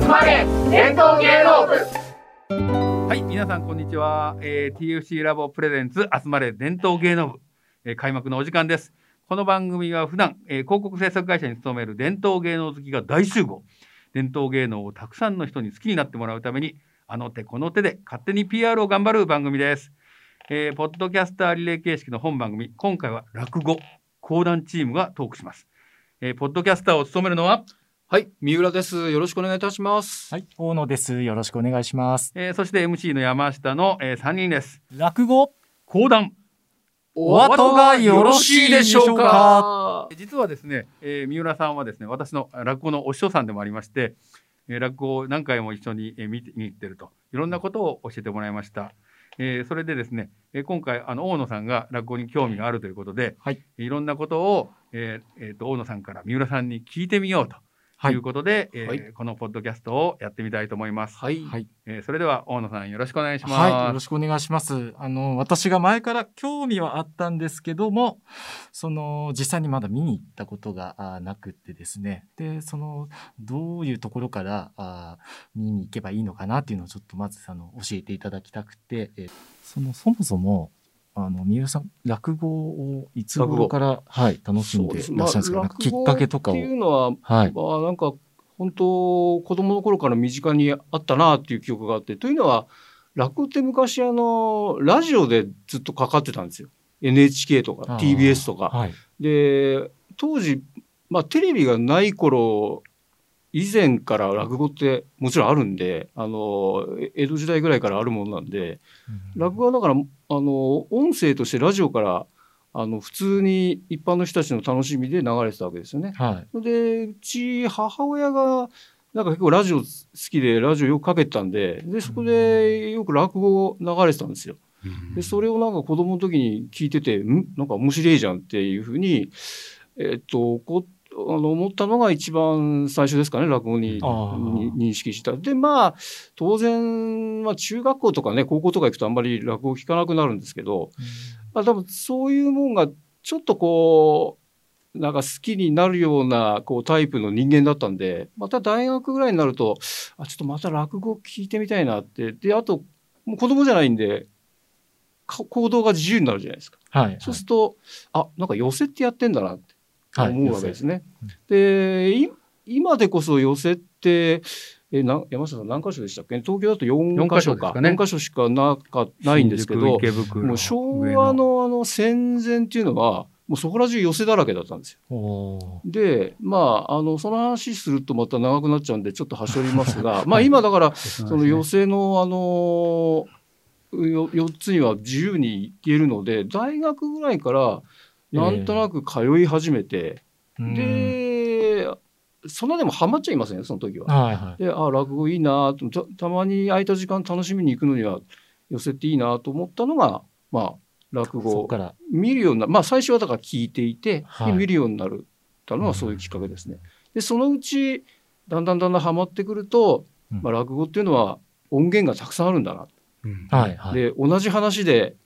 集まれ伝統芸能部はい、皆さんこんにちは。えー、TFC ラボプレゼンツ集まれ伝統芸能部、えー開幕のお時間です。この番組は普段、えー広告制作会社に勤める伝統芸能好きが大集合。伝統芸能をたくさんの人に好きになってもらうために、あの手この手で勝手に PR を頑張る番組です。えーポッドキャスターリレー形式の本番組、今回は落語、講談チームがトークします。えーポッドキャスターを務めるのは、はい、三浦です。よろしくお願いいたします。はい、大野です。よろしくお願いします。えーそして MC の山下の、え3人です。落語、講談。お後がよろしいでしょうか実はですね、えー三浦さんはですね私の落語のお師匠さんでもありまして、えー落語を何回も一緒に、えー見て見に行ってるといろんなことを教えてもらいました。えーそれでですね、えー今回あの大野さんが落語に興味があるということで、はい、いろんなことを、えーえーと大野さんから三浦さんに聞いてみようと。はいいうことで、えーはいこのポッドキャストをやってみたいと思います。はい。はい、えーそれでは大野さんよろしくお願いします。はい、よろしくお願いします。あの、私が前から興味はあったんですけども、その、実際にまだ見に行ったことがあなくってですね。で、その、どういうところからあ見に行けばいいのかなっていうのをちょっとまず、あの、教えていただきたくて、えその、そもそも、あの、三浦さん、落語をいつ頃から、はい、楽しんでいらっしゃるんですか,、なんかきっかけとかをって。いうのは、はい。まあ、なんか本当子供の頃から身近にあったなっていう記憶があってというのは落語って昔あのラジオでずっとかかってたんですよ NHK とか TBS とか。はい。で当時、まあ、テレビがない頃以前から落語ってもちろんあるんであのえ江戸時代ぐらいからあるものなんで落語はだからあの音声としてラジオからあの普通に一般の人たちの楽しみで流れてたわけですよね。はい。でうち母親がなんか結構ラジオ好きでラジオよくかけてたんででそこでよく落語流れてたんですよ。でそれをなんか子供の時に聞いててん？なんか面白いじゃんっていうふうに、えっとこあの思ったのが一番最初ですかね落語に認識した。でまあ当然、まあ、中学校とかね高校とか行くとあんまり落語聞かなくなるんですけど、まあ、多分そういうもんがちょっとこうなんか好きになるようなこうタイプの人間だったんでまた大学ぐらいになるとあちょっとまた落語聞いてみたいなってであともう子供じゃないんでか行動が自由になるじゃないですか。はい。そうするとあなんか寄せってやってんだなってはい思うわけですね。でい今でこそ寄せってえな山下さん何箇所でしたっけ？東京だと4箇所か。四箇所ね。4箇所しかなかないんですけどもう昭和のあの戦前っていうのはもうそこら中寄せだらけだったんですよ。でまああのその話するとまた長くなっちゃうんでちょっとはしょりますが まあ今だからその寄せのあのよ4つには自由に行けるので大学ぐらいからなんとなく通い始めて、うんでそんなでもハマっちゃいません？よその時は。はいはい。であ落語いいなとたたまに空いた時間楽しみに行くのには寄せていいなと思ったのがまあ落語から。見るようなまあ最初はだから聞いていて、はいで見るようになるたのはそういうきっかけですね。でそのうちだんだんだんだんハマってくると、うんまあ、落語っていうのは音源がたくさんあるんだな、うんはいはい。で同じ話で、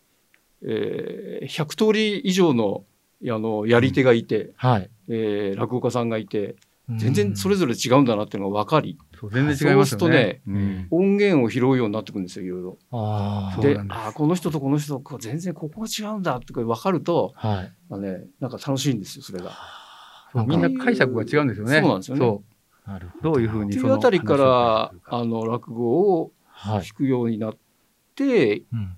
えー100通り以上のあのやり手がいて、はい。えー落語家さんがいて全然それぞぞれ違うんだなっていうのが分かり、そう全然違いますよね。そうするとねうん音源を拾うようになってくるんですよいろいろ。ああ。であーこの人とこの人と全然ここが違うんだって分かると、はい。まあね、なんか楽しいんですよそれが。そうみんな解釈が違うんですよね。そうなんですよねそなるほうどういうふうにといそうのあたりからあの落語をはい。聞くようになっ。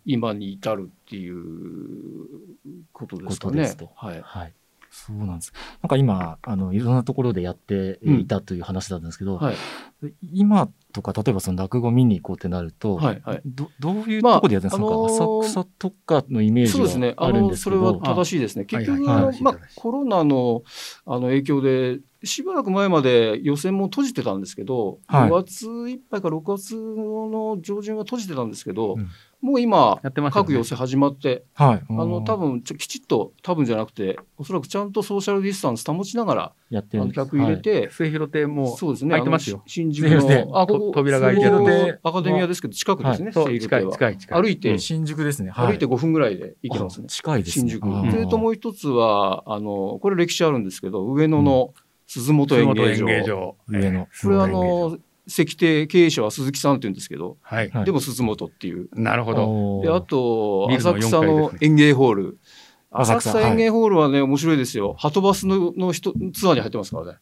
今に至るっていうことですかね。はい、はい。そうなんです。なんか今、あの、いろんなところでやっていたという話だったんですけど、はい。今とか、例えばその落語見に行こうってなると、はいはい。どどういうまあところでやってるんですか、あのー浅草とかのイメージそうですね。があるんあのですけど、それは正しいですね。結局、はい。はいはい。まあ、コロナのあの影響でしばらく前まで予選も閉じてたんですけど、はい。5月いっぱいか6月の上旬は閉じてたんですけど、うんもう今やってまね。各寄せ始まってはい。あの多分分ちょきちっと多分じゃなくておそらくちゃんとソーシャルディスタンス保ちながらあのやってるんです。客入れて、末広亭もそうですね開いてますよ。新宿のあここ扉が開いてる。アカデミアですけど近くですね、そう近い末広亭は。近い近い。歩いて、新宿ですね。はい、歩いて5分ぐらいで行けますね。あ近いですね。新宿。それともう一つはあのこれ歴史あるんですけど上野の鈴本演芸場、上の。これはあの石亭経営者は鈴木さんって言うんですけど、はい。はいでも鈴本っていう。なるほど。であと浅草4階ですねの園芸ホール。浅浅草草園芸ホールはね、面白いですよ。ハトバスのの人ツアーに入ってますからね。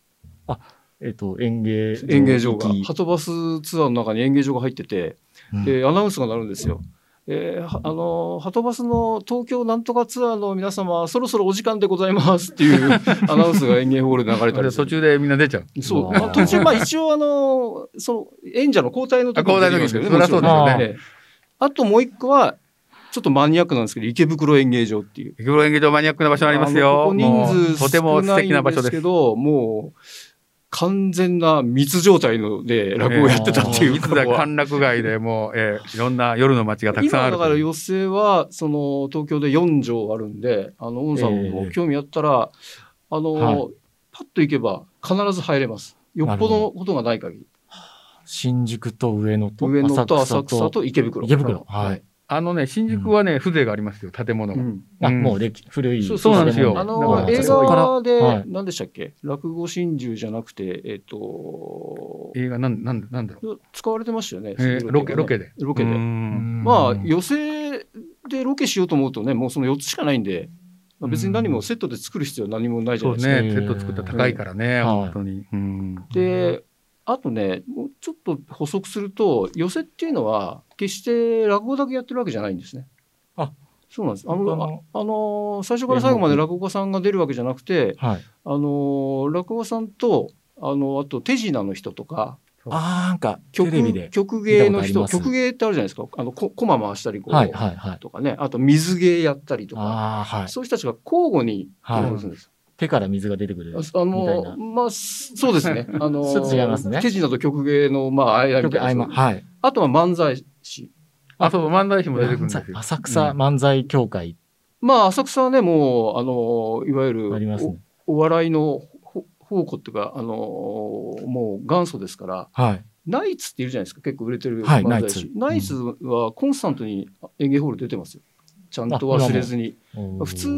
えっと、園芸園芸場が。行きハトバスツアーの中に園芸場が入ってて、うんで、アナウンスが鳴るんですよ。えーはあのハトバスの東京なんとかツアーの皆様、そろそろお時間でございますっていう アナウンスが園芸ホールで流れたり途中でみんな出ちゃう。そう。まあ途中、まあ一応あの、その、演者の交代の時代の時ですよねもちろんええあともう一個は、ちょっとマニアックなんですけど、池袋演芸場っていう。池袋演芸場マニアックな場所ありますよ。ここ人数とても素少ない敵なんですけ。ど、もう、完全な密状態ので落語をやってたっていういつだ歓楽街でもう、えーいろんな夜の街がたくさんあるだから寄席はその東京で4畳あるんであのオンさんも興味あったら、あの、はい。パッと行けば必ず入れます。よっぽどのことがない限り。新宿と上野と上野と浅草と池袋。池袋。はい。あのね、新宿はね、風情がありますよ、建物が。うんあ、うんもう歴古い。そうそうなんですよあの映画ではい何でしたっけ？落語真珠じゃなくてえっ、と映画なん、なん、なんだろう。使われてましたよね、えーロケ、ロケで。ロケでまあ寄席でロケしようと思うとねもうその4つしかないんで、まあ別に何もセットで作る必要は何もないじゃそうないですか。ですね、セット作ったら高いからね、うん本当に。うん。であとねもうちょっと補足すると寄席っていうのは決して落語だけやってるわけじゃないんですね。あそうなんですあ他ののああの最初から最後まで落語家さんが出るわけじゃなくてはい。あの落語家さんとあのあと手品の人とかあーなんか、テ曲。曲芸の人曲芸ってあるじゃないですかあのこ駒回したりこう、はい、はい、はい。とかねあと水芸やったりとかああ、はい。そういう人たちが交互にはいやるんです。手から水が出てくる。あみたいのなまあそうですね。あのちょっと違いますね手品と曲芸のまあ間みたいな。はい。あとは漫才師。あ、そう、漫才師も出てくるんですよ。浅草漫才協会まあ浅草はねもうあのいわゆるありますね。おお笑いのほ宝庫っていうかあのもう元祖ですから。はい。ナイツっているじゃないですか結構売れてるはい漫才師。ナイツはコンスタントに演芸ホール出てますよ。ちゃんと忘れずに。普通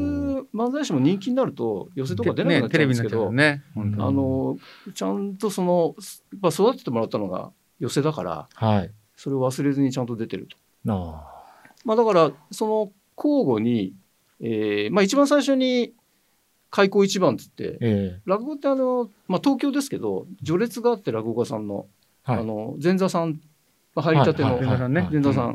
漫才師も人気になると寄せとか出なくなね、っちゃうんですけど、よね。本当にあのちゃんとそのやっぱ育ててもらったのが寄せだからはい。それを忘れずにちゃんと出てると。なまあ、だからその交互に、えーまあ、一番最初に開口一番っつってえ落語ってあの、まあ、東京ですけど序列があって落語家さんの,、えはい。あの前座さん、まあ、入りたての前座さんね前座さ。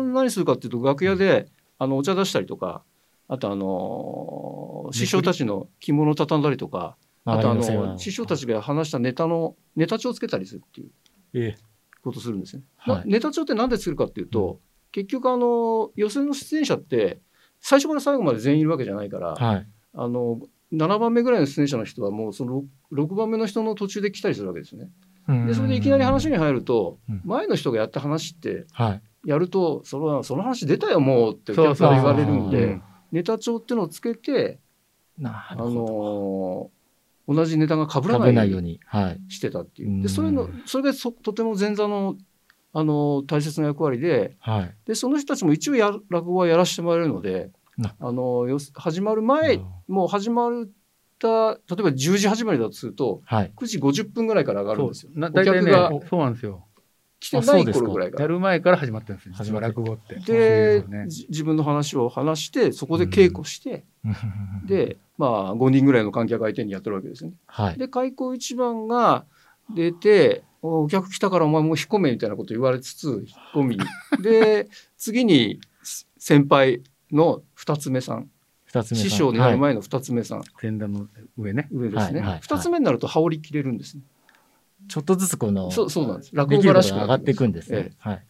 ん何するかっていうと楽屋であのお茶出したりとかあとあの師匠たちの着物畳んだりとかあとあの師匠たちが話したネタのネタ帳をつけたりするっていうええ。ことするんですね。はい。なネタ帳って何で作るかっていうと、結局あの予選の出演者って最初から最後まで全員いるわけじゃないから、はい。あの7番目ぐらいの出演者の人はもうその 6, 番目の人の途中で来たりするわけですね。でそれでいきなり話に入ると、うん。前の人がやった話ってはい。やるとそのその話出たよもうって言われるんでうんネタ帳っていうのをつけて、あ。の同じネタが被ら食ないように。してたっていうう。んでそれのそれがそとても前座のあの大切な役割ではい。でその人たちも一応や落語はやらせてもらえるのでなあのよ始まる前もう始まった例えば10時始まりだとするとはい。9時50分ぐらいから上がるんですよ。な大体ねお客が、そうなんですよ。来てない頃ぐらいから。やる前から始まってるんですよ、始まって落語って。で、ねじ自分の話を話してそこで稽古して、でまあ5人ぐらいの観客相手にやってるわけですね。はい。で開口一番が出て「おお客来たからお前もう引っ込め」みたいなこと言われつつ引っ込みで次にす先輩の二つ目さん。師匠になるはい前の二つ目さん、前段の上ね。上ですね、二つ目になると羽織切れるんですね。ちょっとずつこの、そうそうなんです。落語家らしく上がっていくんですね。ええ。はい。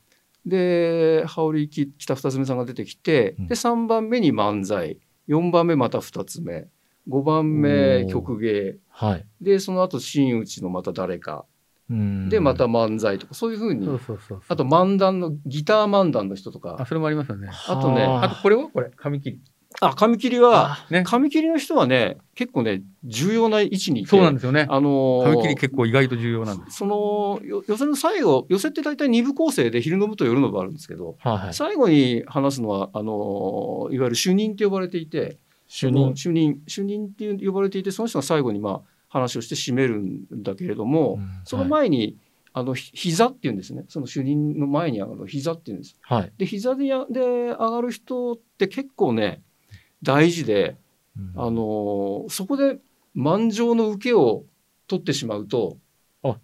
で羽織き来た二つ目さんが出てきて、うん。で3番目に漫才。4番目また二つ目。5番目曲芸。はい。でその後真打ちのまた誰か。うん。でまた、漫才とかそういうふうに。そうそうそう。あと漫談のギター漫談の人とあ、かそれもありますよね。あ。とねあとこれはこれ、紙切り。あ紙切りはね。紙切りの人はね結構ね重要な位置にいてそうなんですよね。あのー紙切り結構意外と重要なんです。そのよ寄せの最後寄せって大体2部構成で昼の部と夜の部あるんですけど、はいはい。最後に話すのはあのいわゆる主任って呼ばれていて主任。主任主任っていう呼ばれていてその人が最後にまあ話をして締めるんだけれども、その前に、あのひ膝っていうんですねその主任の前に上がる膝っていうんです。はい。で膝でやで上がる人って結構ね大事で、うんあのーそこで満場の受けを取ってしまうとあ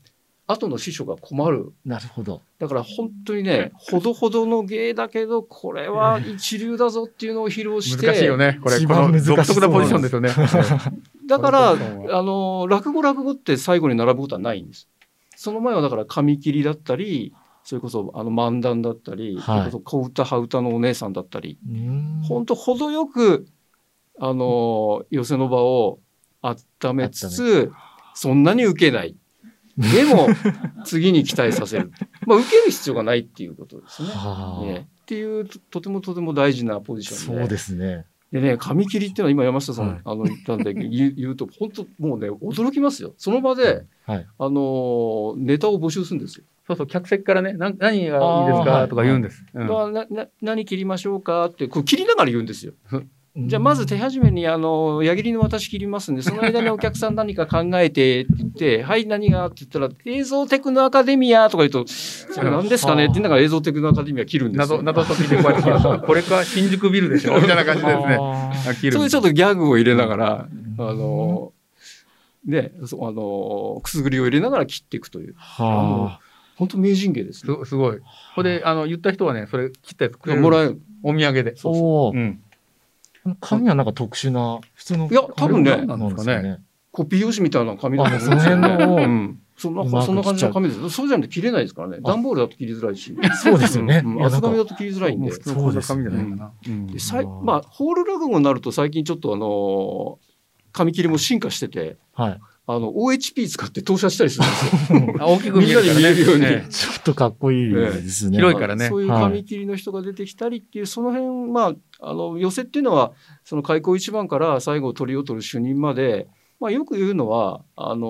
後の師匠が困るなるほど。だから本当にねほどほどの芸だけどこれは一流だぞっていうのを披露して難しいよね。これ、一この番難しそう独特なポジションですよね。だから、あの、落語落語って最後に並ぶことはないんです。その前はだから紙切りだったり、それこそあの漫談だったり、はいそれこそ小歌羽歌のお姉さんだったり、うん本当程よく、あの、寄せの場を温めつつ、そんなに受けない。でも、次に期待させる。まあ、受ける必要がないっていうことですね。はあねっていうと、とてもとても大事なポジションで。そうですね。でね、紙切りっていうのは今山下さん、はいあの言ったんで 言う言うと本当もうね驚きますよ。その場で、はい。あのーネタを募集するんですよ。そうそう、客席からね、何がいいですかとか言うんです。うんだからなな何切りましょうかってこう切りながら言うんですよ。じゃあまず手手始めにあの矢切の私切りますんでその間にお客さん何か考えてって言って「はい何が?」って言ったら「映像テクノアカデミア」とか言うと「それ何ですかね?」って言いながら映像テクノアカデミア切るんです謎、よ。謎解きでこうやって切ると これか新宿ビルでしょ？みたいな感じですね。あ切る。それでちょっとギャグを入れながら、あのね、あのくすぐりを入れながら切っていくというはあ。本当名人芸ですね。すすごい。これで、あの、言った人はね、それ切ったやつくれる。もらえる。お土産で。そうそうう。ん。紙はなんか特殊な、普通の。いや多分ねなんですかね。コピー用紙みたいな紙だと思うんですよあその辺のうんそんなそんな感じの紙です。そうじゃなくて切れないですからね。段ボールだと切りづらいし。そうですよね。厚紙だと切りづらいんで。普通の紙じゃないかな。まあホール落語になると最近ちょっとあの紙切りも進化してて、はい。あの OHP 使って投射したりするんですよ。あ 大きく見ね。みんなに見えるようにねちょっとかっこいいですね。広いからねそういう紙切りの人が出てきたりっていう、その辺、まあ、あの、寄せっていうのは、その開口一番から最後鳥を取る主任まで、まあ、よく言うのは、あの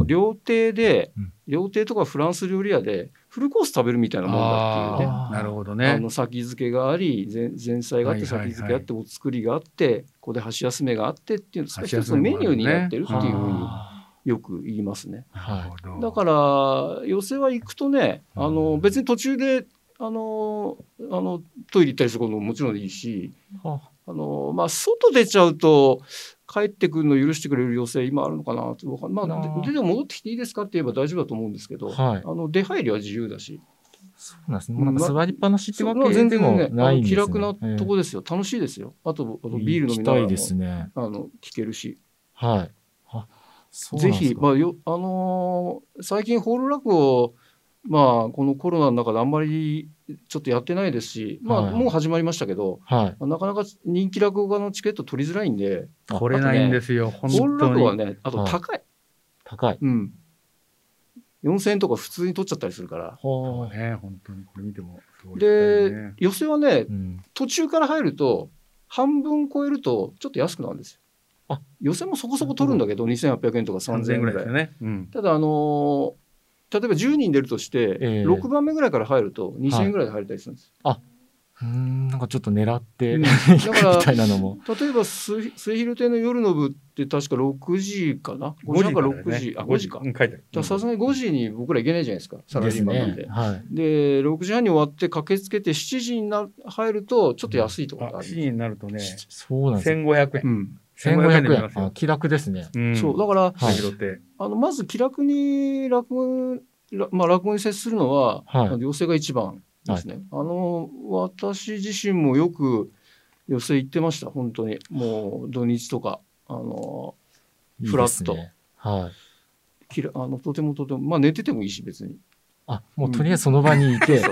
ー料亭でうん、料亭とかフランス料理屋で、フルコース食べるみたいなもんだっていうね。なるほどあね。の先付けがあり前前菜があって先付けあってお作りがあってここで箸休めがあってっていうの箸一つのメニューになってるっていうふうにあよく言いますね。はい。だから寄せは行くとねあの別に途中であのあのトイレ行ったりすることももちろんいいしはあの、まあ、外出ちゃうと帰ってくるの許してくれる要請今あるのかなってまなああ、ででも戻ってきていいですかって言えば大丈夫だと思うんですけど、はい。あの出入りは自由だし。そうなんですね。なんか座りっぱなしってわまあけでもないんですね。楽なとこですよ、楽しいですよ。あとあのビール飲みながらもね。あの聞けるし。はい。ぜひ、まあよあのー最近ホール落語まあこのコロナの中であんまりちょっとやってないですし、まあはいもう始まりましたけど、はい。なかなか人気落語家のチケット取りづらいんで、来れないんですよ、本ホール当落語はに。ね、あと高い。高い。うん。4000円とか普通に取っちゃったりするから。はね、本当にこれ見てもすごいで、ね寄せはねあ。、うん。途中から入ると、半分超えるとちょっと安くなるんですよ。あ寄せもそこそこ取るんだけど、2800円とか3000 3000円ぐらい円ぐらいですよ。ね。うん。ただ、あのー例えば10人出るとして、ええ6番目ぐらいから入ると2000円ぐらいで入れたりするんです。うーん、なんかちょっと狙って、うん 行くみたいなのも。例えば末末広亭の夜の部って確か6時かな？5時半か6時、あ5時か。さすがに5時に僕ら行けないじゃないですか、サラリーマンなんで。すねはい。で6時半に終わって駆けつけて7時にな入るとちょっと安いとこがある、7時になるとね、そうなんですよ。1500円。うん1500円。で見1500円。ますよ。あ、気楽ですね。うん。そうだからはい。あのまず気楽に落語,ら、まあ、落語に接するのは、はい。あの寄席が一番ですね、あの私自身もよく寄席行ってました。本当に。もう土日とかあのいいフラットですね。はい。きらあのとてもとても。まあ寝ててもいいし別に、あ、もうとりあえずその場にいて、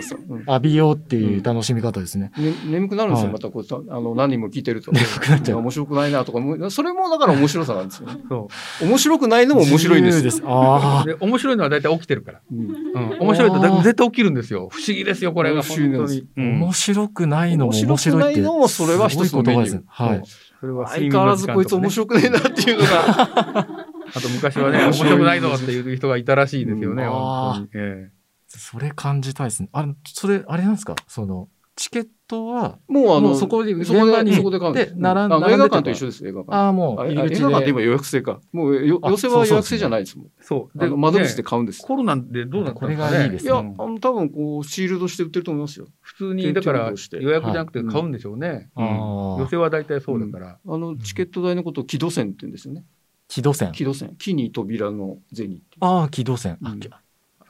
浴びようっていう楽しみ方ですね。ね、眠くなるんですよ、はい。またこうさあの何人も聞いてると。眠くなっちゃう。面白くないなとかもそれもだから面白さなんですよね。そ面白くないのも面白いんです。です。あう。で、面白いのは大体起きてるから。うん。うん。面白いとだ絶対起きるんですよ。不思議ですよ、これが。不思議です。面白くないのも面面白くない白いって。のもそれは一つのメニュー。すごい。言葉ですはい。それは相変わらずこいつ面白くねえなっていうのが。あと昔はね、面白くないぞっていう人がいたらしいですよね、うん。本当に。えそれ感じたいですね。あれ、それ、あれなんですか？その、チケットは、もうあのそこでそこでそこで買うんです。で並んでた映画館と一緒です映画館。ああ、もうあ映入り口で。画館って今。予約制か。もう寄せは予約制じゃないですもん。そう。あの窓口でね買うんです。コロナでどうなったんですかね？これがいいですいや、あうんの多分こうシールドして売ってると思いますよ。普通にだから予約じゃなくて買うんでしょうね、はいうん。あー寄せは大体そうだから、あのチケット代のことを木戸線って言うんですよね。木戸線。木戸線、木に扉の銭。ああ、木戸線。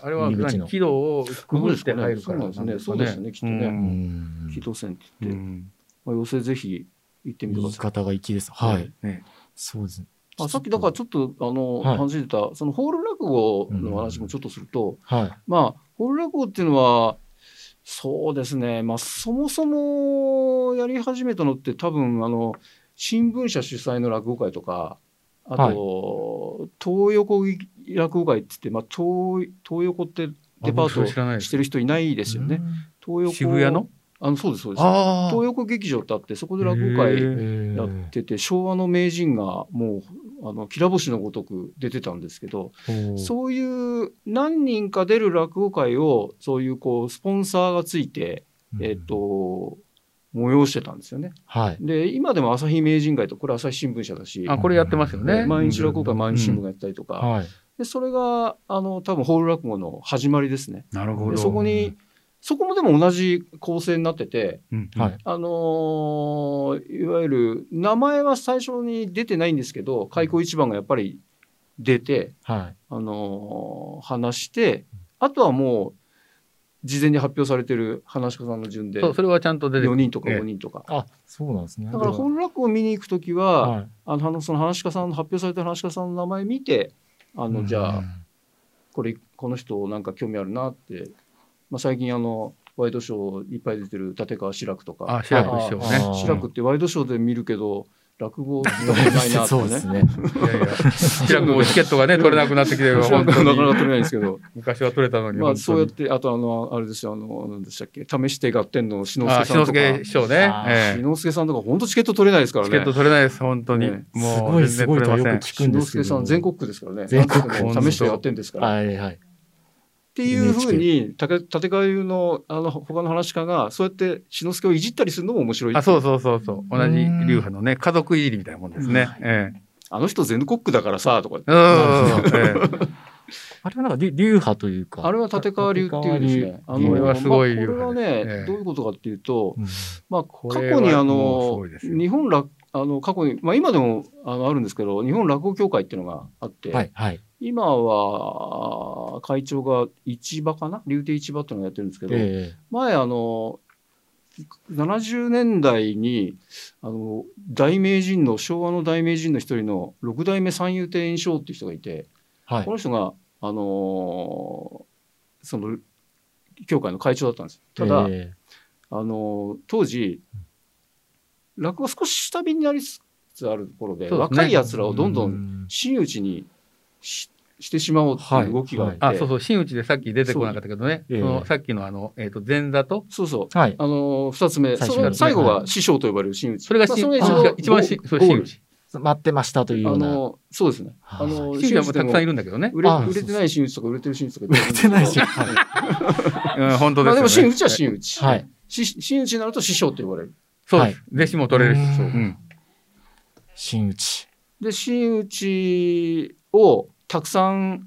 あれは軌道をくぐって入るからですね。そうですねきっとね。ううん。ん木戸線ってう言って、ん。まあ、寄せぜひ行ってみてください。言い方が粋です。はい。ねそうです。ね。あさっきだからちょっと。あの、はい。話してたそのホール落語の話もちょっとすると、はい。まあホール落語っていうのはそうですね。まあそもそもやり始めたのって多分あの新聞社主催の落語会とかあと、東横落語会って言って、まあ、東東横ってデパートしてる人いないですよね。東横渋谷の？あのそうですそうです。あ東横劇場ってあってそこで落語会やってて昭和の名人がもうあのきら星のごとく出てたんですけどうそういう何人か出る落語会をそういうこうスポンサーがついて、えっ、と催してたんですよね。はい。で今でも朝日名人会とこれ朝日新聞社だし、あこれやってますよね毎日落語会毎日新聞うんがやったりとか、はい。でそれがあの多分ホール落語の始まりですね。なるほどでそこにそこもでも同じ構成になってて、うんはい。あのーいわゆる名前は最初に出てないんですけど開口一番がやっぱり出て、はい。あのー話してあとはもう事前に発表されてる話し家さんの順で。そうそれはちゃんと出てく4る人とかええ。5人とか。あ、そうなんですね。だから本落語を見に行く時は、はい。あのその話し家さんの発表された話し家さんの名前見てあのじゃあこれこの人なんか興味あるなって、まあ、最近あのワイドショーいっぱい出てる立川志らくとか。あ志らく師匠ね。志らくってワイドショーで見るけど落語ないなとかね。そうですね。いやいや志らくもチケットがね 取れなくなってきて 本当くはなかなかに取れないんですけど、昔は取れたのにまあそうやっ本てあとあのあれですよあの何でしたっけ？試して合点の篠介さんとか介師匠ね篠介さんとか本当チケット取れないですからね。チケット取れないです本当にねすもごいう全然すごいとは取れませんよく聞くんで篠すけど。介さん全国区ですからね。全国区試して合点ですから。はいはい。っていうふうに立立川流のあの他の話し家がそうやって篠介をいじったりするのも面白い。あそうそうそうそう。同じ流派のね家族いじりみたいなもんですね。ええ。あの人全国区だからさとか。うん あれはなんか流流派というか。あれは立川流っていうんですね。あのこれはすごいまあこれはね、ええどういうことかっていうと、うん。まあ過去にあの日本落あの過去にまあ今でもあのあるんですけど日本落語協会っていうのがあって、はいはい。今は会長が市場かな？竜亭市場っていうのをやってるんですけど、え前あの70年代にあの大名人の昭和の大名人の一人の六代目三遊亭圓生っていう人がいて、えはいこ。の人があのその協会の会長だったんです。ただ、えあの当時落語少し下火になりつつある頃でね。若いやつえらをどんどうん。真打ちにししてしまおうっていう動きがあって、あそうそう。真打ちでさっき出てこなかったけどね。そうそのええ。さっきのあのえっと前座と。そうそう。はい。あの二つ目。その最後はが師匠と呼ばれる真打ち。それが真まあ一番真打ち待ってましたというような。あのそうですね。はいあの真打ちはもうたくさんいるるんだけどね売れあ売れてない真打ちとか売れてる真打ちとか売れてないし。ははいうん 本当まあでも真打ちは真打ち。はい。し真打ちになると師匠と呼ばれる。そうです弟子も取れるしうんそううん真打ち。で真打ちをたくさん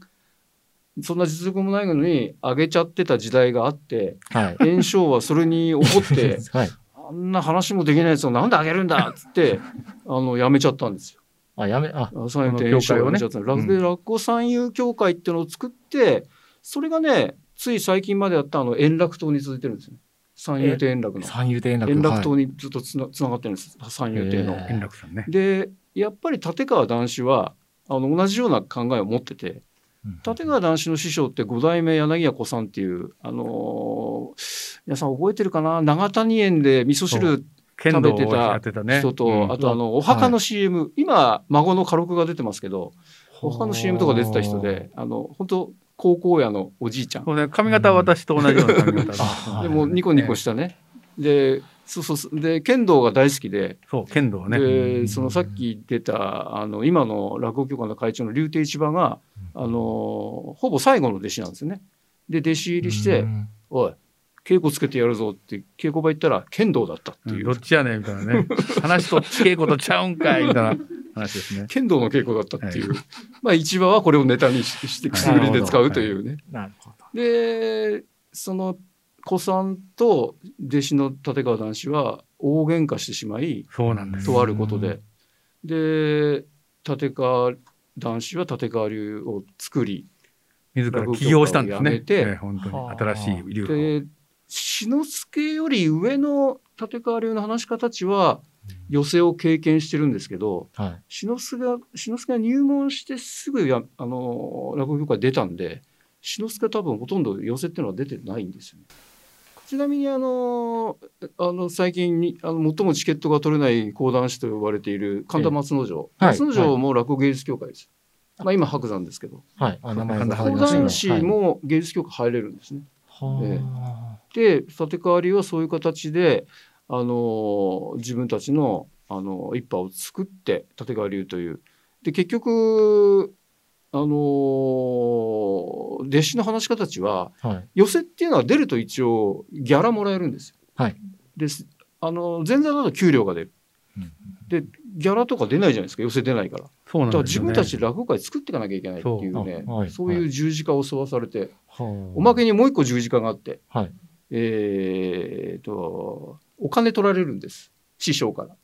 そんな実力もないのに上げちゃってた時代があってはい。炎章はそれに怒って はい。あんな話もできないやつをなんで上げるんだっつって あのやめちゃったんですよ。あ、やめ、あ、三遊亭炎章をやめちゃったの教会をねで落語三遊協会っていうのを作ってそれがねつい最近までやったあの円楽党に続いてるんですよね。三遊亭円楽の。三遊亭円楽。円楽はい党にずっとつなつながってるんです三遊亭の。へ円楽さんねでやっぱり立川談志はあの同じような考えを持っててうん立川談志の師匠って五代目柳家子さんっていう、あのー皆さん覚えてるかな？長谷園で味噌汁食べてた人と、うん。あとあのお墓の CM、今孫の家禄が出てますけどお墓の CM とか出てた人であの本当高校屋のおじいちゃん。ね。髪型は私と同じような髪型で もニコニコしたね、でそうそうで剣道が大好きで。そう剣道ね。でそのさっき出たあの今の落語協会の会長の竜亭市場があのほぼ最後の弟子なんですよね。で弟子入りしてうん「おい稽古つけてやるぞって稽古場行ったら剣道だったっていう、どっちやねんみたいなね。話と稽古とちゃうんかいみたいな話ですね。剣道の稽古だったっていう、まあ市場はこれをネタにししてくすぐりで使うというね。なるほど。でその子さんと弟子の立川談志は大喧嘩してしまいそうなんです。とあることで、で立川談志は立川流を作り自ら起業したんですね。てええ本当に新しい流派を。で志の輔より上の立川流の話し家たちは寄席を経験してるんですけどはい。志の輔が志の輔が入門してすぐやあの落語協会出たんで志の輔は多分ほとんど寄席っていうのは出てないんですよね。ちなみにあのあの最近にあの最もチケットが取れない講談師と呼ばれている神田松之丞、はい。松之丞も落語芸術協会です。まあ今白山ですけど。はい。あ名前が神田講談師も芸術協会入れるんですね。はで立川流はそういう形であの自分たちのあの一派を作って立川流という。で結局あの弟子の話し家たちはあ。はい。寄席っていうのは出ると一応ギャラもらえるんですよ。はいですあの前座だと給料が出る。うんでギャラとか出ないじゃないですか寄席出ないから。そうなんだから。自分たちで落語会作っていかなきゃいけないっていうねそうあはいそういう十字架を沿わされて、はあおまけにもう一個十字架があって、はい。えー、とお金取られるんです師匠から。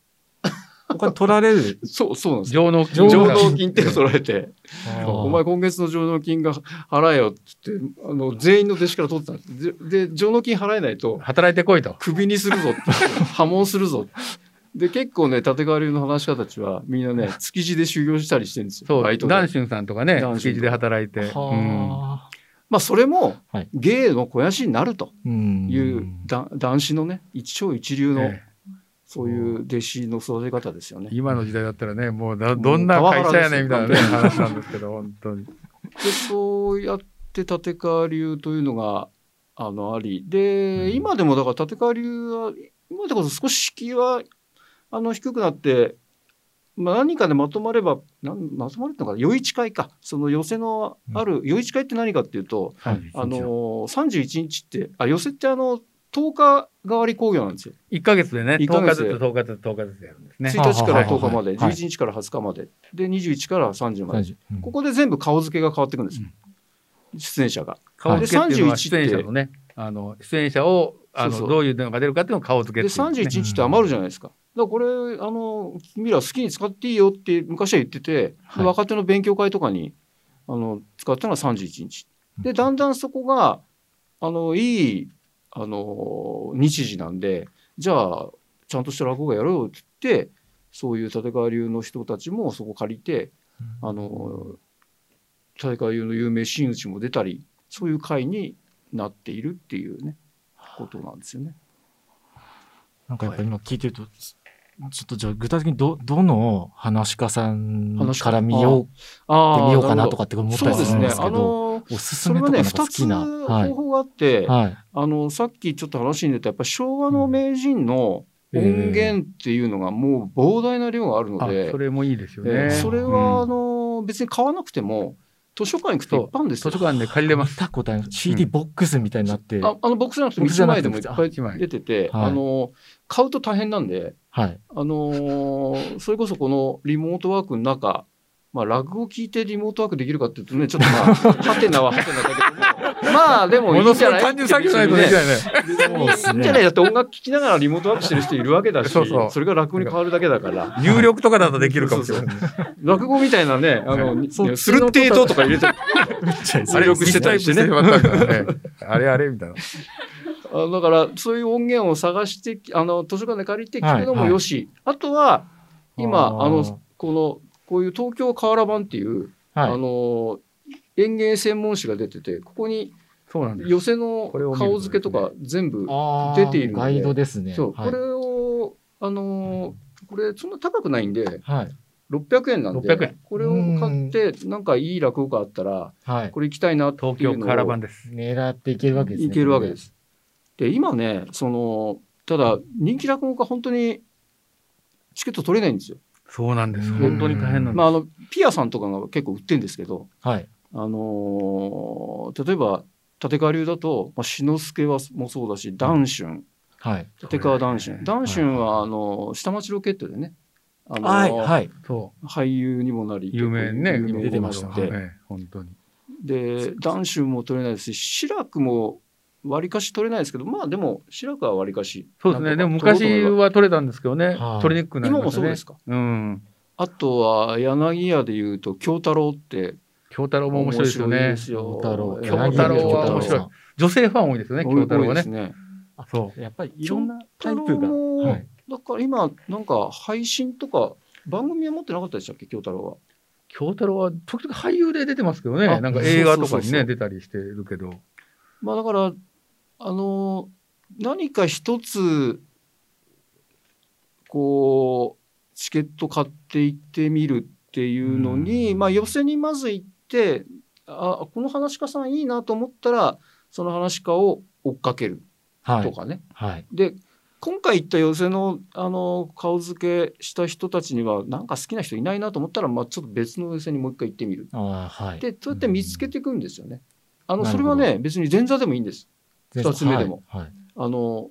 お金取られる。そうそうなんです上納上上納納金って取られて、お前今月の上納金が払えよって言ってあの全員の弟子から取ってた。んですでで上納金払えないと働いてこいと。クビにするぞ 破門するぞで結構ね立川流の話し家たちはみんなね築地で修行したりしてるんですよ。そう、バイトで。ダンシュンさんとかね、築地で働いて。うん。はあ。まあそれもはい。芸の肥やしになるとうん。いうだ男子のね一超一流のえそういう弟子の育て方ですよね。え。今の時代だったらね、もうどどんな会社やねんみたいなね、話なんですけど、本当に。でそうやって立川流というのがあのあり。で、うん。今でもだから立川流は今でこそ少し敷居はあの低くなって、まあ、何かでまとまればなんまとまるのかな？余市会か。その寄せのある余市会って何かっていうと、はい。あの31日ってあ寄せってあの10日替わり興行なんですよ。1ヶ月でね、10一ヶ月で。日ずつ10日ずつ10日ずつやるんですね。1日からはい10日まで、はい。11日から20日まで。で21から30まで、うん。ここで全部顔付けが変わっていくんですよ、出演者が。顔付けっていうのはで出演者のね、あの出演者をあのそうそう。どういうのが出るかっていうのを顔付けでっていうんですね31日って余るじゃないですか。だからこれあの君ら好きに使っていいよって昔は言ってて、ではい。若手の勉強会とかにあの使ったのが31日。でだんだんそこがあのいいあの日時なんでじゃあちゃんとした落語会やろうよって言ってそういう立川流の人たちもそこ借りてあの立川流の有名真打ちも出たりそういう会になっているっていうねことなんですよね。なんかやっぱり今聞いてると、ちょっとじゃあ具体的にど、どの話し家さんから見ようあってみようかなとかかって思ったりするんで。すけあど、のおすすめとかなんか好2つきな。はい方。法があって、はい。あのさっきちょっと話に出たやっぱ昭和の名人の音源っていうのがもう膨大な量があるのあで、それもいいですよえね。ーそれはあうんの別に買わなくても図書館行くといっぱいあるんですよ図書。館で借りれます。見たことある CD ボックスみたいになって、ああのボックスじゃなくて1ボックスじゃなくて枚でもいっぱい出てて、はいあの買うと大変なんで、はい。あのーそれこそこのリモートワークの中、まあ、落語聞いてリモートワークできるかっていうとね、ちょっとまあ、ハテナはハテナだけども、まあでもいいんじゃない？単純作業ないとできないね。いいんじゃない？だって音楽聴きながらリモートワークしてる人いるわけだし、そうそうれが落語に変わるだけだから、入力とかだとできるかもしれない。落語みたいなね、あの、ッテートとか入れて、入力してたりしてね。あれあれみたいな。あだからそういう音源を探して、あの、図書館で借りて聞くのもよし、あとは、今、あの、この、こういう東京瓦版っていう、はいあの、園芸専門誌が出てて、ここに。寄せの顔付けとか全部、出ているのでガイドですね。そう、はいこれを、あのーこれそんな高くないんで、はい。600円なんで、600円これを買って、なんかいい落語家あったら、はい。これ行きたいなっていうのを東京カラバンです。狙っていけるわけですね。いけるわけです。で、今ね、その、ただ、人気落語家本当にチケット取れないんですよ。そうなんです。うん本当に大変なんまあ、です。あの、ピアさんとかが結構売ってるんですけど、はい。あのー例えば、立川流だと、まあ、志の輔はもそうだし談春はい。立川談春はい談春はあの下町ロケットでねあの、はい。はい。そ俳優にもなりう有名ね有名出てましたでええ本当にで談春も取れないですし志らくもわりかし取れないですけどまあでも志らくはわりかし。そうですね。でも昔は取れたんですけどね。はい。取りにくくなり今ましたね。もそうですか？うん。あとは柳家でいうと京太郎って。京太郎も面白いですよね。京太郎。京太郎は面白い。女性ファン多いですよね京太郎はね。ねそう。やっぱりいろんなタイプが。だから今なんか配信とか番組は持ってなかったでしたっけ？京太郎は。京太郎は時々俳優で出てますけどね。あなんか映画とかにね出たりしてるけど。まあだからあの何か一つこうチケット買って行ってみるっていうのに、うんまあ寄せにまず行ってあこの話家さんいいなと思ったらその話家を追っかけるはい。とかね。はい。で今回行った寄せのあの顔付けした人たちにはなんか好きな人いないなと思ったら、まあ、ちょっと別の寄せにもう一回行ってみる。はい。でそうやって見つけていくんですよね。あのそれはね別に前座でもいいんです。うん二つ目でも。はい。はい。あの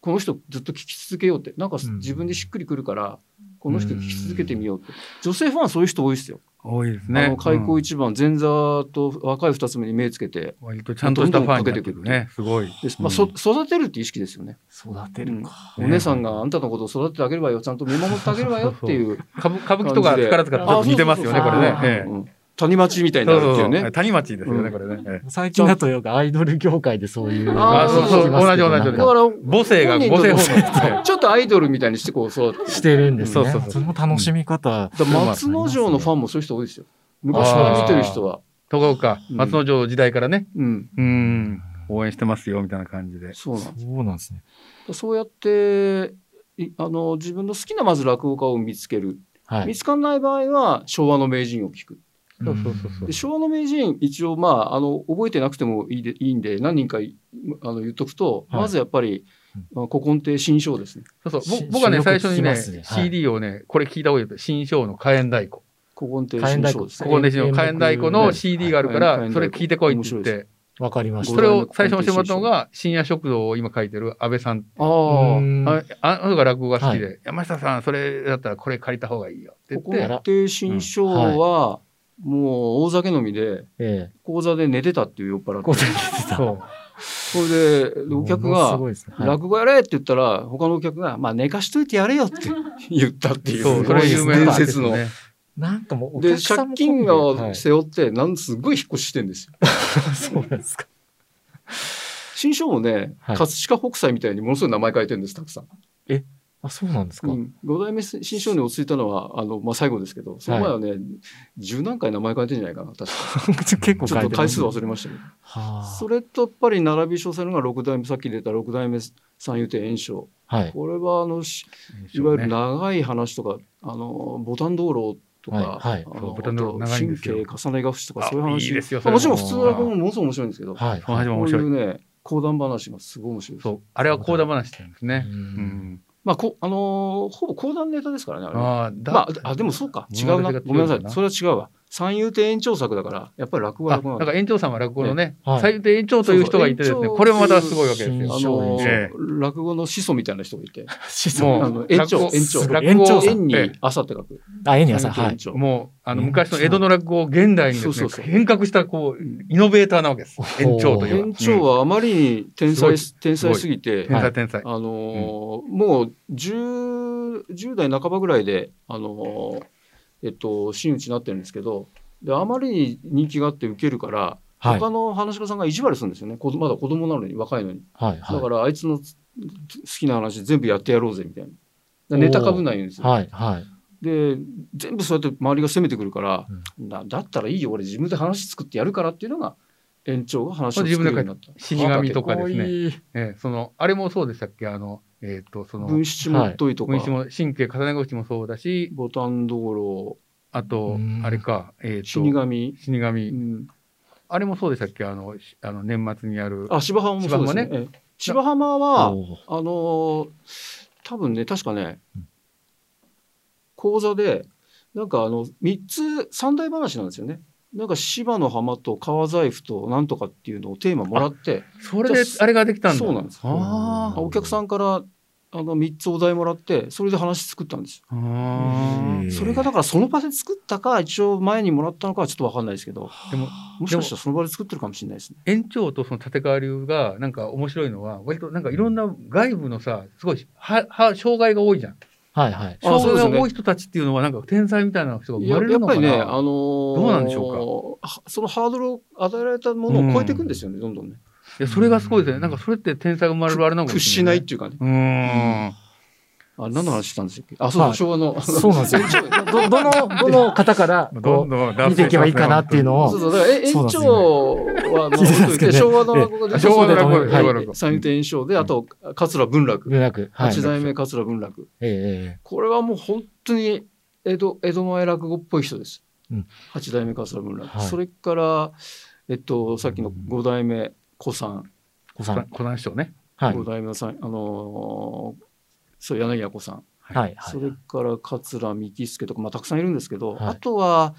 この人ずっと聞き続けようって。なんかうん。自分でしっくりくるから、この人聞き続けてみようって。女性ファンそういう人多いですよ。多いですね。あの開口うん。一番前座と若い二つ目に目つけて割とちゃんとしたファンになってくるね。すごい。で、まあそ育てるっていう意識ですよね。育てるか。お姉さんがあんたのことを育ててあげればよ。ちゃんと見守ってあげればよっていう歌舞歌舞伎とか力使って似てますよねあこれね谷町みたいになそうそうるっていうね。そう谷町ですよねうんこれねええ最近だとよくアイドル業界でそういう。あーそうそう同じ同じだから母性が母性方面 ちょっとアイドルみたいにしてこう育ってしてるんですね。そうそうそうその楽しみ方。松之丞のファンもそういう人多いですよ。昔から見てる人は。とか松之丞時代からねうん。うん応援してますよみたいな感じでそうなんです。そうなんですね。そうやっていあの自分の好きなまず落語家を見つける、はい。見つかんない場合は昭和の名人を聞くそうそうそうそう。で昭和の名人一応まああの覚えてなくてもいいでいいんで何人かいあの言っとくと、はい。まずやっぱり、まあ、古今亭新章ですね。そうそう。僕はね最初にねね。はい。CD をねこれ聞いた方がいいよ新章の火炎太鼓。古今亭火炎太鼓。新章。ですねここで火炎太鼓のはい CD があるかはい。らそれ聞いてこいって言って。わかりました。それを最初にしてもらったのが深夜食堂を今書いてる安倍さんああうん。ああの人が落語が好きで、は山下さんそれだったらこれ借りた方がいいよって言古って。今亭新章は、もう大酒飲みでえ講座で寝てたっていう酔っ払え。って。それででお客が落語やれって言ったら他のお客が「まあ寝かしといてやれよ」って 言ったっていうそうそれ有名伝な説の。ねなんかもうおで借金はいが背負ってなんすごい引っ越ししてんですよ。そうなんですか。新章もね、はい葛飾北斎みたいにものすごい名前変えてるんですたくさん。あ、そうなんですか。うん、5代目新章に落ち着いたのはあの、まあ、最後ですけどその前はね、十何回名前変えてんじゃないかな確か。結構ちょっと回数は忘れましたけど。あ。それとやっぱり並び称されるのが六代目さっき出た六代目三遊亭圓生はい。これはあのしいわゆる長い話とか、あのボタン道路とか、はい。はい。あのそうボタン道路あと長いんですよ。神経重ねが節とかあそういう話。いいですよまあもちろん普通の落語もものすごい面白いんですけど、はい。こういうね講談話がすごい面白いです。そうあれは講談話って言うんですね。ううんんまあこあのーほぼ講談ネタですからねあれね。あまあ、あでもそうか。違うな。ごめんなさい。それは違うわ三遊亭延長作だからやっぱり落語はあ落語なんか園長さんは落語のねはい。最低園長という人がいてですねこれもまたすごいわけです園よ。あ長の落語の始祖みたいな人がいて。子もうあの延長延長落語延長。さん。円にええ朝って書く。あ、えにやさん。はい。もうあの昔の江戸の落語を現代にですねそうそうそう。変革したこうイノベーターなわけです。園長という延長はあまりに天才す天才すぎて天才天才。あのーもう 10, 10代半ばぐらいで、あのーえっと、真打ちになってるんですけどであまりに人気があって受けるから、はい。他の話し家さんが意地悪するんですよね子供まだ子供なのに若いのにはい。だからあいつのつ好きな話全部やってやろうぜみたいなネタかぶんないんですよ。はい。はい。で全部そうやって周りが攻めてくるから、だだったらいいよ俺自分で話作ってやるからっていうのが延長が話を作るようになった。死神とかですねええそのあれもそうでしたっけ？あのえっとその分七もっといとか、文枝も神経重ね口もそうだしボタン道路あとうん。あれかえっと死神、死神。うん、あれもそうでしたっけ？あのしあの年末にやる。あ芝浜もそうですね。芝ええ。芝浜はあのー多分ね確かねうん。講座でなんかあの3つ三大話なんですよね。なんか芝の浜と川財布となんとかっていうのをテーマもらってそれであれができたんだ。そうなんです。お客さんからあの3つお題もらってそれで話作ったんですそれがだからその場で作ったか一応前にもらったのかはちょっと分かんないですけどでももしかしたらその場で作ってるかもしれないですね。園長とその立川流がなんか面白いのは割となんかいろんな外部のさすごいはは障害が多いじゃんはいはい。障害が多い人たちっていうのはなんか天才みたいな人が生まれるのかな？やっぱりね、あのーどうなんでしょうか？そのハードルを与えられたものを超えていくんですよね、どんどんね。いやそれがすごいですね。なんかそれって天才が生まれるあれなのかも屈しないっうていうかね。うーんあ何の話したんですあ、そう、はい昭和の。そうなんですよ。ど、どの、どの方から、こんどう、見ていけばいいかなっていうのをそう、そう、だから、え園そうなんです長は、まあ、ね昭和の落語があ昭和の落語はい昭和の落語三遊亭円生で、あと、桂文楽。連絡。はい。八代目桂文楽。ええこれはもう本当に江戸江戸前落語っぽい人です。うん八代目桂文楽、はいそれからえっとさっきの五代目小さん、小さん。小談師匠ねはい五。代目さんあのーそう柳家子さん、はい。それから桂幹助とかまあたくさんいるんですけど、はいあとは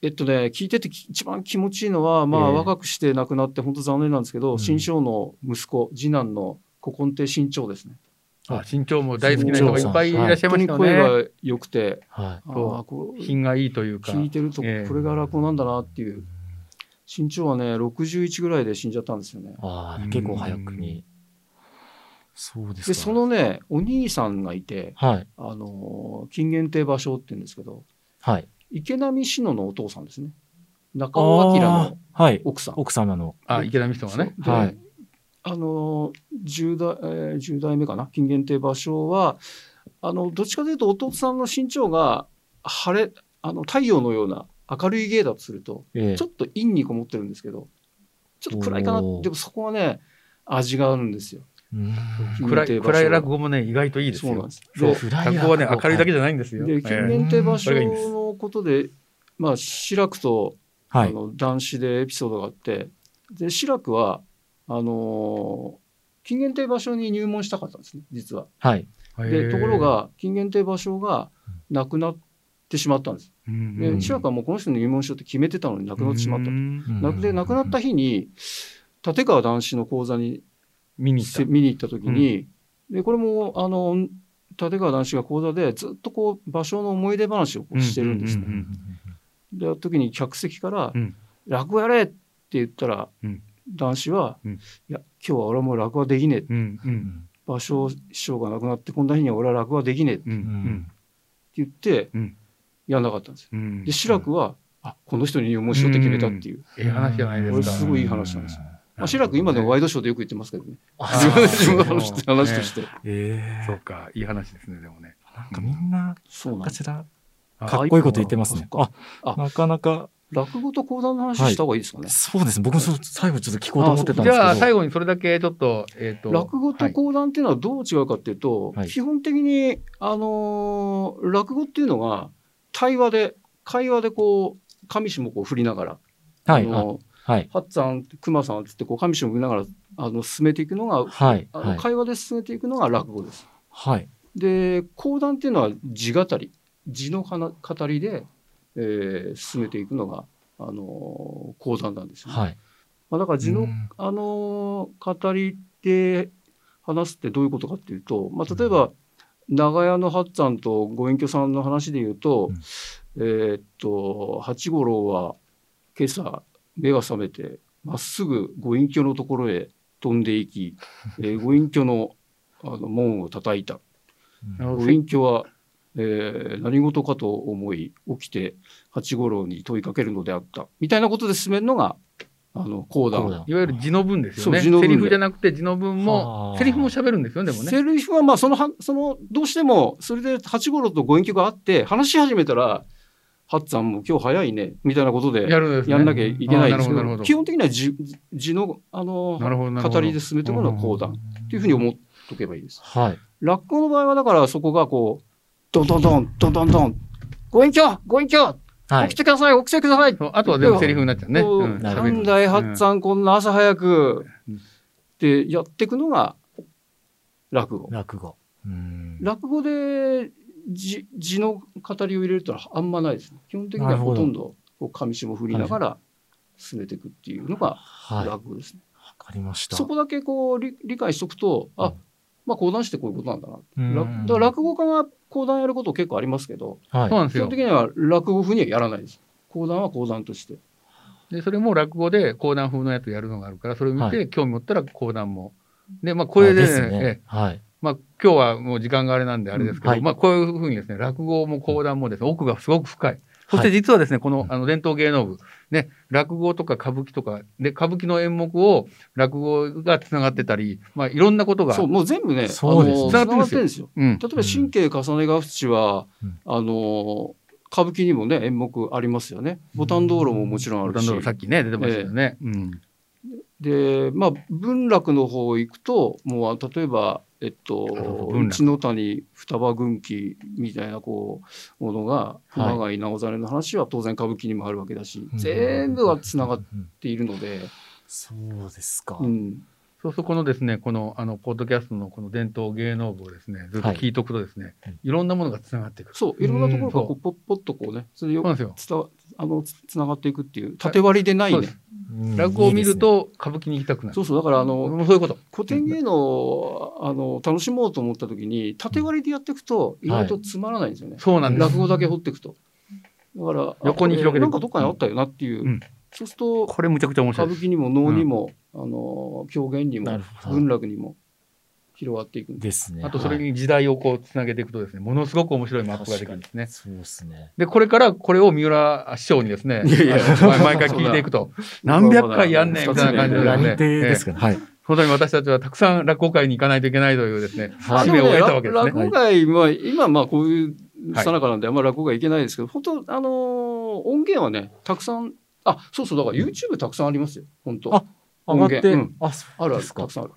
えっとね聞いててき一番気持ちいいのはまあ、ええ若くして亡くなって本当残念なんですけど、うん新章の息子次男の古今亭新潮ですね。あ身長も大好きな人がいっぱいいらっしゃいまね声が良くて、はい。あこう品がいいというか聞いてるとこええれが落語なんだなっていう、身長はね61ぐらいで死んじゃったんですよね。ああ、結構早くに。そうですか。でそのねお兄さんがいてはい。あのー金元亭芭蕉って言うんですけどはい。池波志乃のお父さんですね中尾明あのあはい。奥さん。奥様の。あ池田美人がねではいあの10代、えー10代目かな？金元亭芭蕉はあのどっちかというと弟さんの身長が晴れあの太陽のような明るい芸だとするとええちょっと陰にこもってるんですけどちょっと暗いかな？でもそこはね味があるんですよ。うん暗い暗い落語もね意外といいですよそうなんです。そうで暗い落語はね明るいだけじゃないんですよで金ええ元亭芭それがいいんです蕉のことで、まあ志らくとはい。あの男子でエピソードがあってで志らくはあのー金元亭芭蕉に入門したかったんですね実は。はい。でところ、が金元亭芭蕉が亡くなってしまったんです。でうん志らくはもうこの人に入門しようって決めてたのに亡くなってしまったと。うん亡くで亡くなった日に立川談志の講座に見に行った。せ見に行った時に、でこれもあの立川談志が講座でずっとこう芭蕉の思い出話をこうしてるんですね。うんうんであの時に客席からうん「落語やれ!」って言ったら、うん。男子は「うん。いや今日は俺はもう落語はできねえ」うんうん。芭蕉師匠が亡くなってこんな日には俺は落語はできねえってうんうん。言って、うん。やんなかったんですよ。うん。で志らくは、あこの人に入門しようって決めたっていう、ええ話じゃないですか。これすごいいい話なんですよ。まあ、志らく今でもワイドショーでよく言ってますけどね。自分の話と話として、ええそうかいい話ですねでもね。なんかみんな、そうなんですかしかっこいいこと言ってますね。あなかなか、落語と講談の話した方がいいですかね、そうです。ね。僕もそう最後ちょっと聞こうと思ってたんですけど。じゃあ最後にそれだけちょっとえっと落語と講談っていうのはどう違うかっていうと、はい。基本的に、あのー落語っていうのが対話で会話でこう上下こう振りながら、はい。あのあはい。ハッツァン熊さんっつってこう上下振りながらあの進めていくのが、はい。あのはい。会話で進めていくのが落語です。はい。で講談っていうのは字語り字の話語りで、えー進めていくのが、あのー講談なんですよね、はい。まあ、だから字の、うんあのー語りで話すってどういうことかっていうと、まあ、例えば長屋の八さんとご隠居さんの話で言うと、えーっと八五郎は今朝目が覚めてまっすぐご隠居のところへ飛んでいき、えーご隠居のあの門を叩いた。ごなるほど。隠居は、えー何事かと思い起きて八五郎に問いかけるのであった。みたいなことで進めるのがあの講談。いわゆる字の文ですよね。そう字の文で。セリフじゃなくて字の文はあ。もセリフも喋るんですよねでもね。セリフはまあそのはそのどうしてもそれで八五郎とご隠居があって話し始めたら「八さんも今日早いね」みたいなことでやるんなきゃいけないんですけど基本的には字字のあの語りで進めていくのが講談っていうふうに思っとけばいいです。はい。落語の場合はだからそこがこうドンドンドンドンドンドンご隠居ご隠居はい起き。てください起きてくださいあとは全部セリフになっちゃうねこううんなるほどなんだいはっさんこんな朝早くうんってやっていくのが落語。落語。うん落語で字字の語りを入れるとはあんまないですね。基本的にはほとんどこう上下振りながら進めていくっていうのが落語ですね。かりました。そこだけこう理理解しとくと、あうん、まあ講談師ってこういうことなんだな。うんらだから落語家が講談やること結構ありますけど、はいそう。なんですよ基本的には落語風にはやらないです。講談は講談として。でそれも落語で講談風のやつやるのがあるからそれを見はて興味持ったら講談も。でまあこれで,、あでね。はい。まあ、今日はもう時間があれなんであれですけど、はいまあこういうふうにですね落語も講談もですね奥がすごく深い。そして実はですね、このあの伝統芸能部、ね、落語とか歌舞伎とか、で、歌舞伎の演目を落語がつながってたり、まあ、いろんなことが。そう、もう全部ね、そうですねあの、繋がってるんですよ。うん。例えば、神経重ねが淵は、うんあの、歌舞伎にもね、演目ありますよね。ボタン道路ももちろんあるしボタン。道路さっきね、出てましたよね。うん。で、まあ、文楽の方行くと、もう、例えば、えっとそうそう、文楽。内の谷双葉軍記みたいな、こう、ものが、熊谷直実の話は当然歌舞伎にもあるわけだし、全部が繋がっうんているので、そうですか。うん。そうそう、このですね、この、あの、ポッドキャストのこの伝統芸能部をですね、ずっと聞いとくとですね、はいい、ろんなものがつながってくる。そう、いろんなところがこうう、ポッポッとこうね、それよそうなんですよ。伝わあのつつながっていくっていう縦割りでないねそうです。うん落語を見る、と歌舞伎に行きたくなる。そうそうだからあのそういうこと。古典芸能をあの楽しもうと思った時に縦割りでやっていくと意外とつまらないんですよね。そうなんです。落語だけ掘っていくと。だからあ横に広げていくなんかどっかにあったよなっていう。うんそうするとこれむちゃくちゃ面白い。歌舞伎にも能にも、あの狂言にも文楽にも広がっていくんで。ですね。あとそれに時代をこうつなげていくとですね、ものすごく面白いマップができるんですね。そうですね。で、これからこれを三浦師匠にですね、いやいや毎回聞いていくと、何百回やんねんみたいな感じでねですかね。はい。本当に私たちはたくさん落語会に行かないといけないというですね、はい使命を得たわけですね。落語会は、今まあこういうさなかなんであんまり落語会いけないですけど、本当あのー音源はね、たくさん、あ、そうそう、だから YouTube たくさんありますよ、本当あ上がって、音源あ、そあるある、うですかたく。さんある。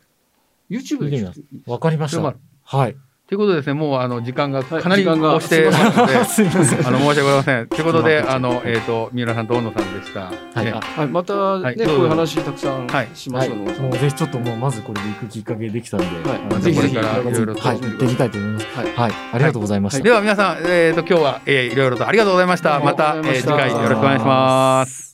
YouTube でわかりました。はい。ということでですね、もうあの時間がかなり押してますので、すいません。あの申し訳ございません。ということで、あの、えっ、と、三浦さんと大野さんでした。はいねあはい、またね、はいこういう話たくさんはいしましょうね。もうぜひちょっともうまずこれで行くきっかけできたんで、はいぜひぜひこれからいろいろとはい、行ってみたいと思います。はいはい、ありがとうございました。では皆さん、えっ、と、今日は、えーいろいろとありがとうございました。またえー次回よろしくお願いします。